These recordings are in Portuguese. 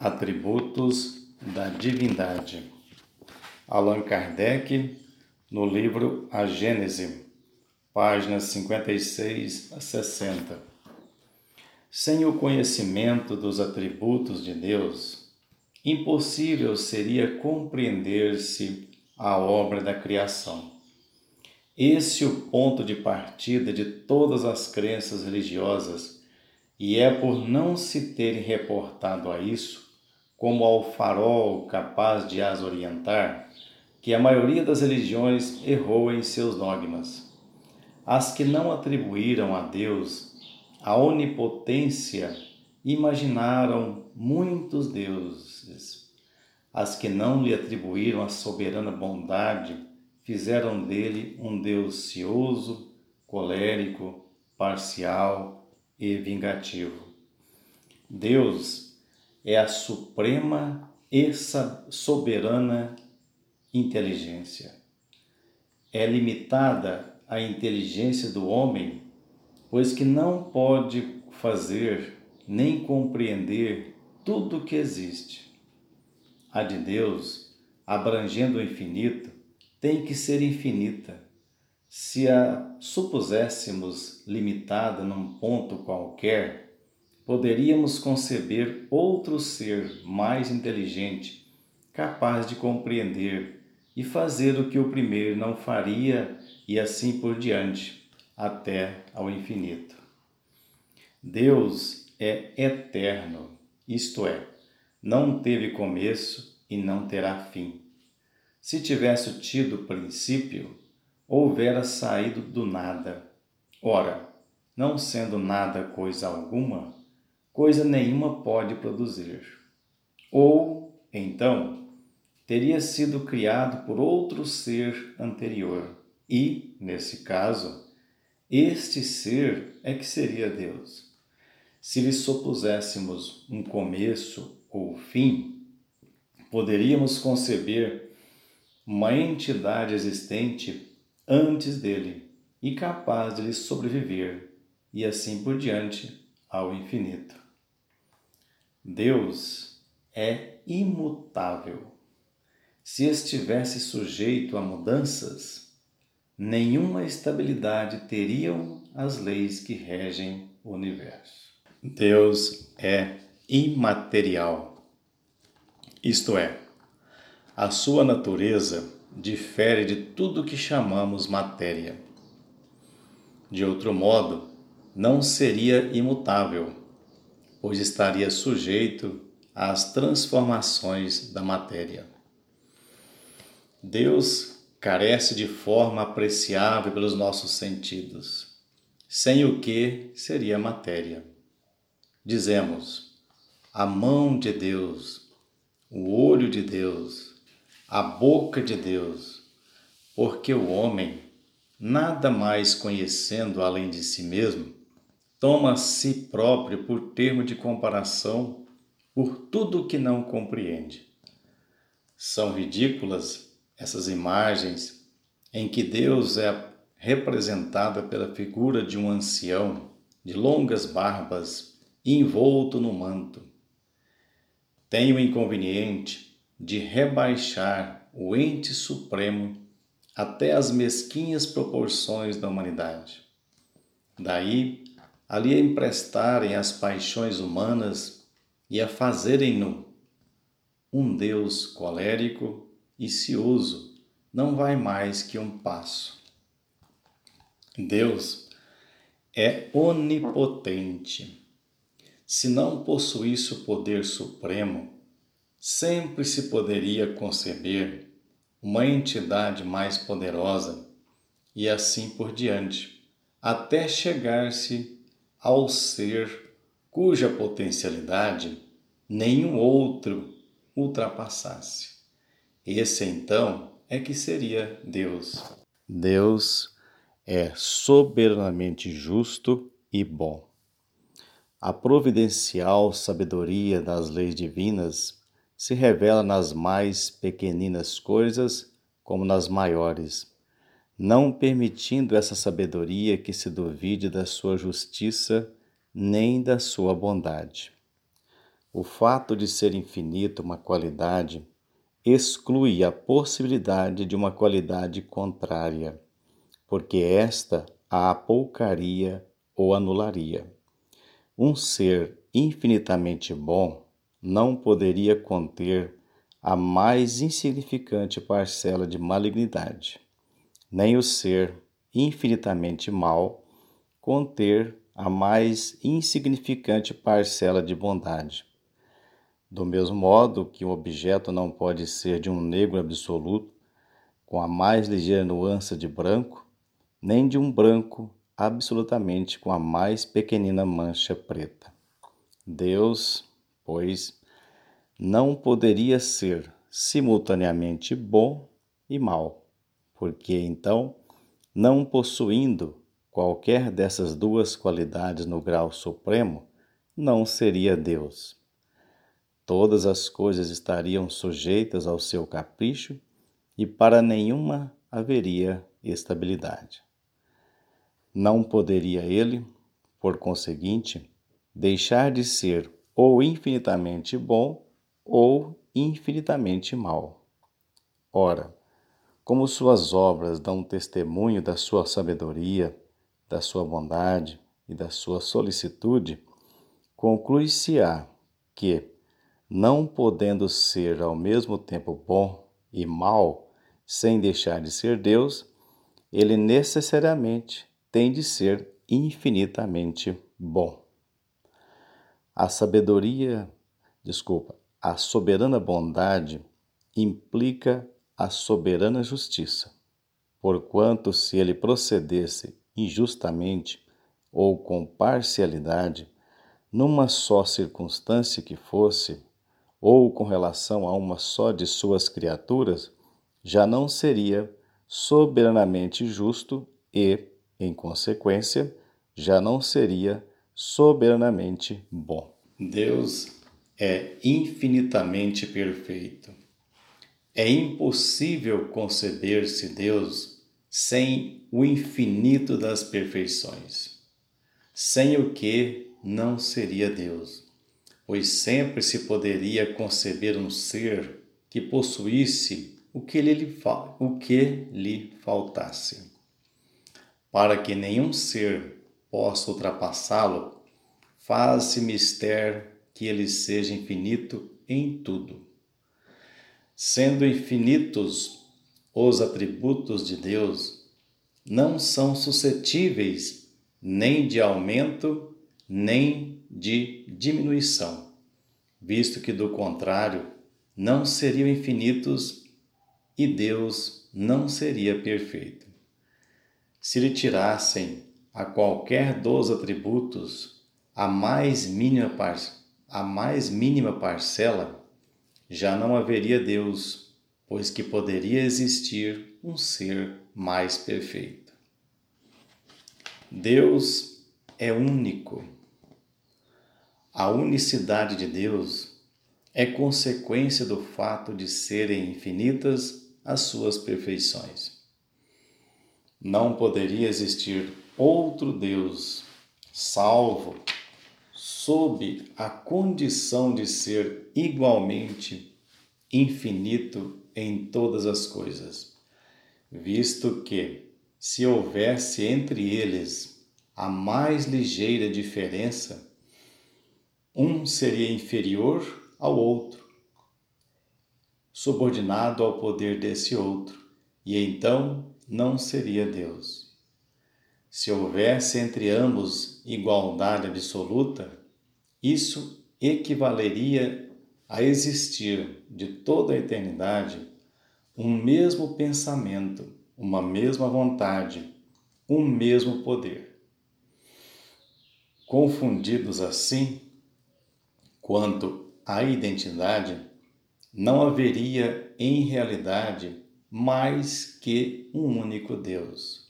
Atributos da Divindade. Allan Kardec, no livro A Gênese, páginas 56 a 60. Sem o conhecimento dos atributos de Deus, impossível seria compreender-se a obra da criação. Esse é o ponto de partida de todas as crenças religiosas, e é por não se terem reportado a isso como ao farol capaz de as orientar, que a maioria das religiões errou em seus dogmas. As que não atribuíram a Deus a onipotência imaginaram muitos deuses. As que não lhe atribuíram a soberana bondade fizeram dele um Deus cioso, colérico, parcial e vingativo. Deus é a suprema e soberana inteligência. É limitada a inteligência do homem, pois que não pode fazer nem compreender tudo o que existe. A de Deus, abrangendo o infinito, tem que ser infinita. Se a supuséssemos limitada num ponto qualquer, poderíamos conceber outro ser mais inteligente, capaz de compreender e fazer o que o primeiro não faria e assim por diante, até ao infinito. Deus é eterno, isto é, não teve começo e não terá fim. Se tivesse tido princípio, houvera saído do nada. Ora, não sendo nada coisa alguma, coisa nenhuma pode produzir. Ou, então, teria sido criado por outro ser anterior, e, nesse caso, este ser é que seria Deus. Se lhe supuséssemos um começo ou fim, poderíamos conceber uma entidade existente antes dele e capaz de lhe sobreviver, e assim por diante ao infinito. Deus é imutável. Se estivesse sujeito a mudanças, nenhuma estabilidade teriam as leis que regem o universo. Deus é imaterial, isto é, a sua natureza difere de tudo que chamamos matéria. De outro modo, não seria imutável pois estaria sujeito às transformações da matéria. Deus carece de forma apreciável pelos nossos sentidos, sem o que seria matéria. Dizemos, a mão de Deus, o olho de Deus, a boca de Deus, porque o homem, nada mais conhecendo além de si mesmo, toma a si próprio por termo de comparação por tudo que não compreende. São ridículas essas imagens em que Deus é representada pela figura de um ancião de longas barbas envolto no manto. Tem o inconveniente de rebaixar o ente supremo até as mesquinhas proporções da humanidade. Daí ali a emprestarem as paixões humanas e a fazerem-no um Deus colérico e cioso não vai mais que um passo. Deus é onipotente. Se não possuísse o poder supremo, sempre se poderia conceber uma entidade mais poderosa e assim por diante, até chegar-se ao ser cuja potencialidade nenhum outro ultrapassasse. Esse então é que seria Deus. Deus é soberanamente justo e bom. A providencial sabedoria das leis divinas se revela nas mais pequeninas coisas como nas maiores não permitindo essa sabedoria que se duvide da sua justiça nem da sua bondade. O fato de ser infinito uma qualidade exclui a possibilidade de uma qualidade contrária, porque esta a apoucaria ou anularia. Um ser infinitamente bom não poderia conter a mais insignificante parcela de malignidade, nem o ser infinitamente mal conter a mais insignificante parcela de bondade. Do mesmo modo que um objeto não pode ser de um negro absoluto, com a mais ligeira nuance de branco, nem de um branco absolutamente com a mais pequenina mancha preta. Deus, pois, não poderia ser simultaneamente bom e mal, porque então, não possuindo qualquer dessas duas qualidades no grau supremo, não seria Deus. Todas as coisas estariam sujeitas ao seu capricho e para nenhuma haveria estabilidade. Não poderia ele, por conseguinte, deixar de ser ou infinitamente bom ou infinitamente mal. Ora, como suas obras dão testemunho da sua sabedoria, da sua bondade e da sua solicitude, conclui-se-á que, não podendo ser ao mesmo tempo bom e mal, sem deixar de ser Deus, ele necessariamente tem de ser infinitamente bom. A sabedoria, desculpa, a soberana bondade implica a soberana justiça, porquanto se ele procedesse injustamente ou com parcialidade, numa só circunstância que fosse, ou com relação a uma só de suas criaturas, já não seria soberanamente justo e, em consequência, já não seria soberanamente bom. Deus é infinitamente perfeito. É impossível conceber-se Deus sem o infinito das perfeições, sem o que não seria Deus pois sempre se poderia conceber um ser que possuísse o que lhe, o que lhe faltasse. Para que nenhum ser possa ultrapassá-lo, faz-se mister que ele seja infinito em tudo. Sendo infinitos os atributos de Deus, não são suscetíveis nem de aumento, nem de diminuição, visto que, do contrário, não seriam infinitos e Deus não seria perfeito. Se lhe tirassem a qualquer dos atributos a mais mínima, par a mais mínima parcela, já não haveria Deus, pois que poderia existir um ser mais perfeito. Deus é único a unicidade de Deus é consequência do fato de serem infinitas as suas perfeições. Não poderia existir outro Deus salvo sob a condição de ser igualmente infinito em todas as coisas, visto que, se houvesse entre eles a mais ligeira diferença, um seria inferior ao outro, subordinado ao poder desse outro, e então não seria Deus. Se houvesse entre ambos igualdade absoluta, isso equivaleria a existir de toda a eternidade um mesmo pensamento, uma mesma vontade, um mesmo poder. Confundidos assim, Quanto à identidade, não haveria em realidade mais que um único Deus.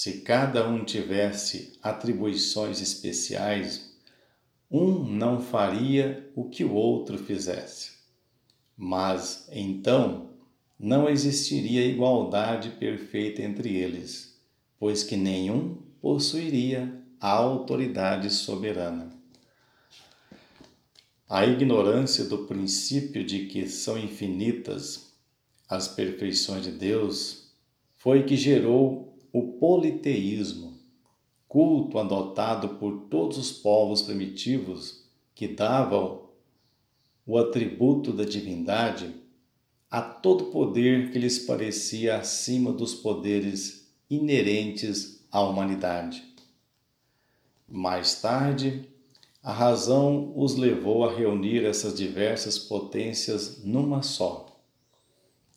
Se cada um tivesse atribuições especiais, um não faria o que o outro fizesse. Mas então não existiria igualdade perfeita entre eles, pois que nenhum possuiria a autoridade soberana. A ignorância do princípio de que são infinitas as perfeições de Deus foi que gerou o politeísmo, culto adotado por todos os povos primitivos que davam o atributo da divindade a todo poder que lhes parecia acima dos poderes inerentes à humanidade. Mais tarde, a razão os levou a reunir essas diversas potências numa só.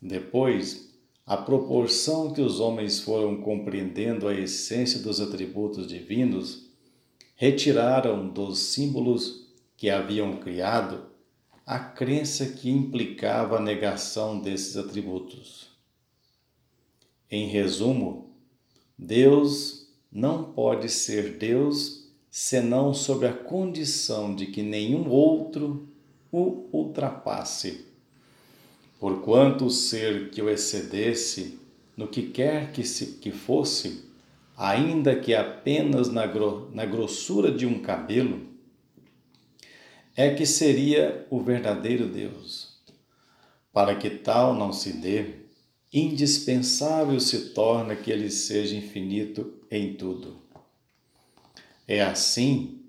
Depois, à proporção que os homens foram compreendendo a essência dos atributos divinos, retiraram dos símbolos que haviam criado a crença que implicava a negação desses atributos. Em resumo, Deus não pode ser Deus senão sob a condição de que nenhum outro o ultrapasse. Porquanto o ser que o excedesse, no que quer que, se, que fosse, ainda que apenas na, gro, na grossura de um cabelo, é que seria o verdadeiro Deus. Para que tal não se dê, indispensável se torna que ele seja infinito em tudo. É assim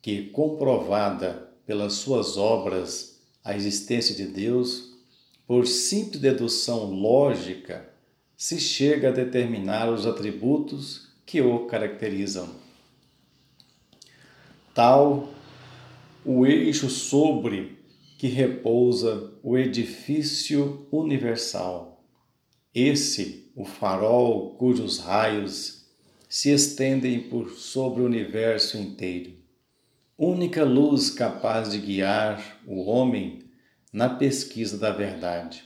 que, comprovada pelas suas obras a existência de Deus, por simples dedução lógica, se chega a determinar os atributos que o caracterizam. Tal o eixo sobre que repousa o edifício universal. Esse, o farol cujos raios se estendem por sobre o universo inteiro. Única luz capaz de guiar o homem na pesquisa da verdade.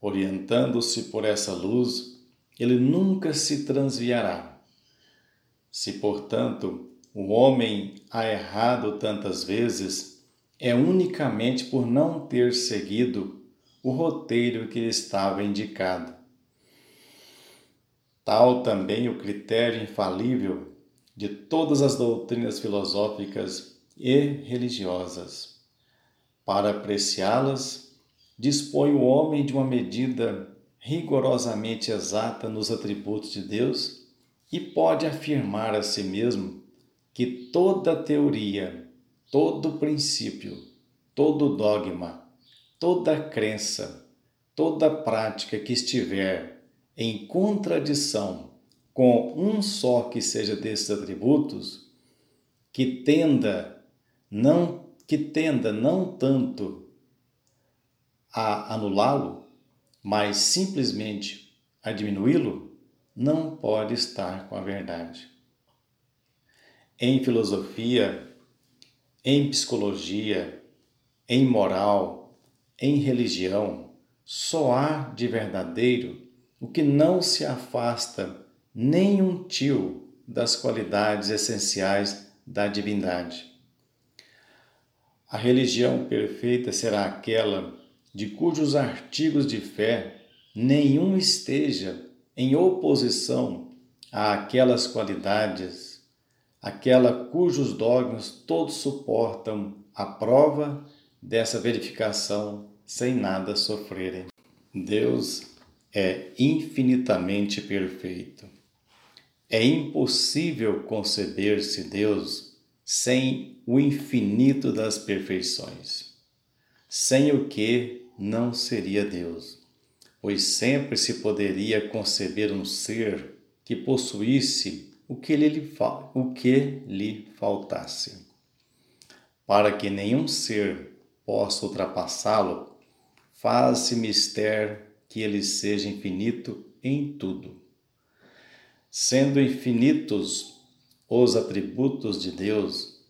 Orientando-se por essa luz, ele nunca se transviará. Se, portanto, o homem há errado tantas vezes, é unicamente por não ter seguido o roteiro que lhe estava indicado tal também o critério infalível de todas as doutrinas filosóficas e religiosas. Para apreciá-las, dispõe o homem de uma medida rigorosamente exata nos atributos de Deus e pode afirmar a si mesmo que toda teoria, todo princípio, todo dogma, toda crença, toda prática que estiver em contradição com um só que seja desses atributos, que tenda não que tenda não tanto a anulá-lo, mas simplesmente a diminuí-lo, não pode estar com a verdade. Em filosofia, em psicologia, em moral, em religião, só há de verdadeiro o que não se afasta nem um tio das qualidades essenciais da divindade. A religião perfeita será aquela de cujos artigos de fé nenhum esteja em oposição àquelas qualidades, aquela cujos dogmas todos suportam a prova dessa verificação sem nada sofrerem. Deus é infinitamente perfeito. É impossível conceber-se Deus sem o infinito das perfeições, sem o que não seria Deus, pois sempre se poderia conceber um ser que possuísse o que lhe, o que lhe faltasse. Para que nenhum ser possa ultrapassá-lo, faz-se mistério que ele seja infinito em tudo. Sendo infinitos os atributos de Deus,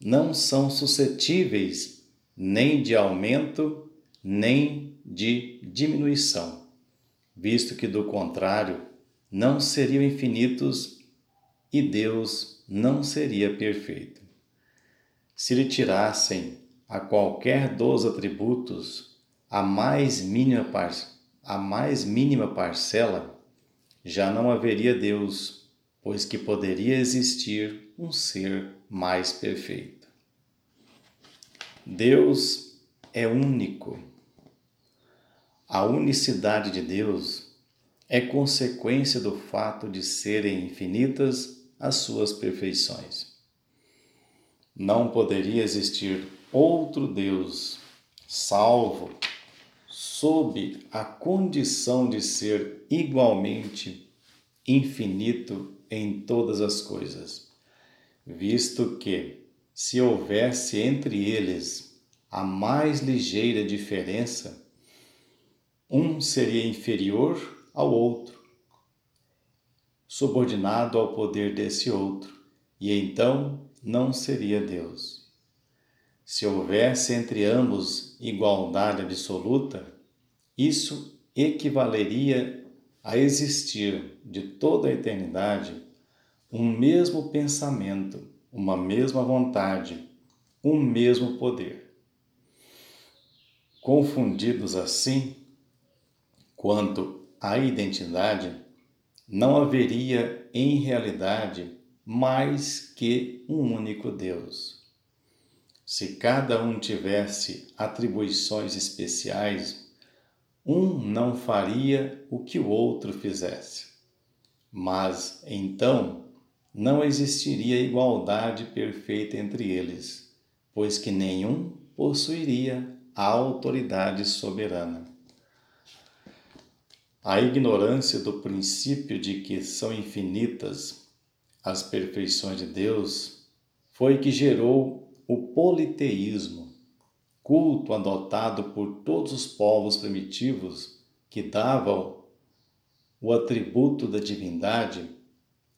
não são suscetíveis nem de aumento, nem de diminuição, visto que, do contrário, não seriam infinitos e Deus não seria perfeito. Se lhe tirassem a qualquer dos atributos a mais mínima parte, a mais mínima parcela, já não haveria Deus, pois que poderia existir um ser mais perfeito. Deus é único. A unicidade de Deus é consequência do fato de serem infinitas as suas perfeições. Não poderia existir outro Deus salvo sob a condição de ser igualmente infinito em todas as coisas, visto que, se houvesse entre eles a mais ligeira diferença, um seria inferior ao outro, subordinado ao poder desse outro, e então não seria Deus. Se houvesse entre ambos igualdade absoluta, isso equivaleria a existir de toda a eternidade um mesmo pensamento, uma mesma vontade, um mesmo poder. Confundidos assim, quanto à identidade, não haveria em realidade mais que um único Deus. Se cada um tivesse atribuições especiais, um não faria o que o outro fizesse. Mas então não existiria igualdade perfeita entre eles, pois que nenhum possuiria a autoridade soberana. A ignorância do princípio de que são infinitas as perfeições de Deus foi que gerou o politeísmo, culto adotado por todos os povos primitivos que davam o atributo da divindade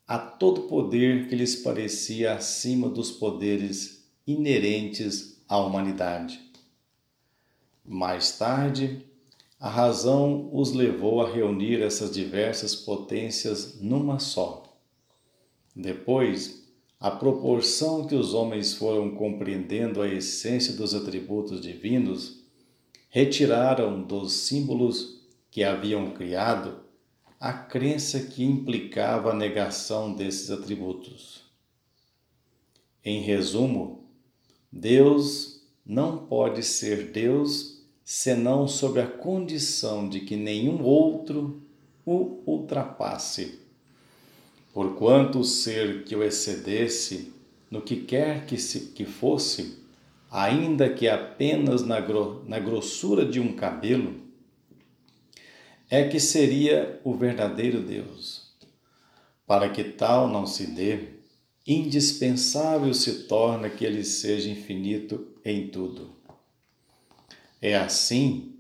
a todo poder que lhes parecia acima dos poderes inerentes à humanidade. Mais tarde, a razão os levou a reunir essas diversas potências numa só. Depois, à proporção que os homens foram compreendendo a essência dos atributos divinos, retiraram dos símbolos que haviam criado a crença que implicava a negação desses atributos. Em resumo, Deus não pode ser Deus senão sob a condição de que nenhum outro o ultrapasse porquanto o ser que o excedesse no que quer que, se, que fosse, ainda que apenas na, gro, na grossura de um cabelo, é que seria o verdadeiro Deus. Para que tal não se dê, indispensável se torna que ele seja infinito em tudo. É assim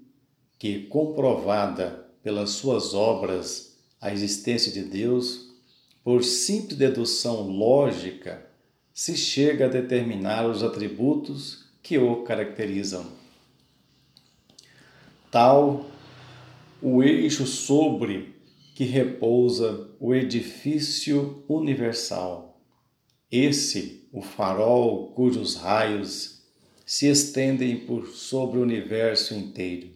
que, comprovada pelas suas obras a existência de Deus, por simples dedução lógica, se chega a determinar os atributos que o caracterizam. Tal o eixo sobre que repousa o edifício universal. Esse, o farol cujos raios se estendem por sobre o universo inteiro.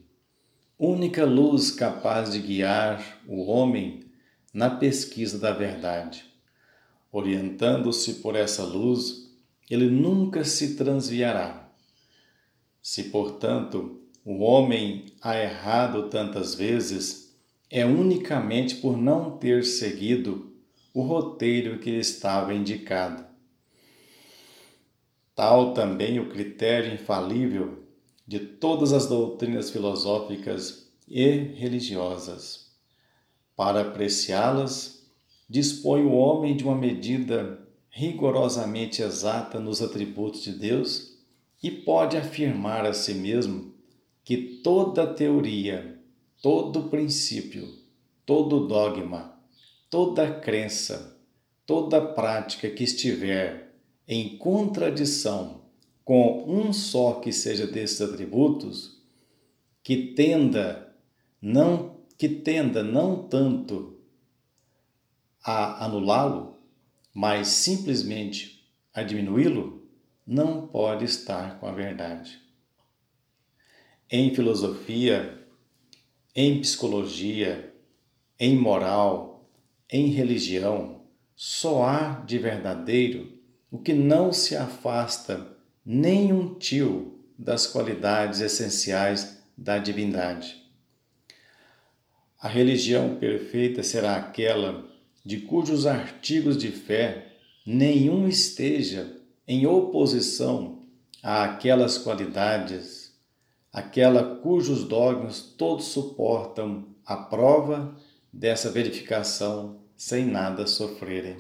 Única luz capaz de guiar o homem na pesquisa da verdade. Orientando-se por essa luz, ele nunca se transviará. Se, portanto, o homem há errado tantas vezes, é unicamente por não ter seguido o roteiro que lhe estava indicado. Tal também o critério infalível de todas as doutrinas filosóficas e religiosas. Para apreciá-las, dispõe o homem de uma medida rigorosamente exata nos atributos de Deus e pode afirmar a si mesmo que toda teoria, todo princípio, todo dogma, toda crença, toda prática que estiver em contradição com um só que seja desses atributos, que tenda não que tenda não tanto a anulá-lo, mas simplesmente a diminuí-lo, não pode estar com a verdade. Em filosofia, em psicologia, em moral, em religião, só há de verdadeiro o que não se afasta nem um tio das qualidades essenciais da divindade. A religião perfeita será aquela de cujos artigos de fé nenhum esteja em oposição àquelas qualidades, aquela cujos dogmas todos suportam a prova dessa verificação sem nada sofrerem.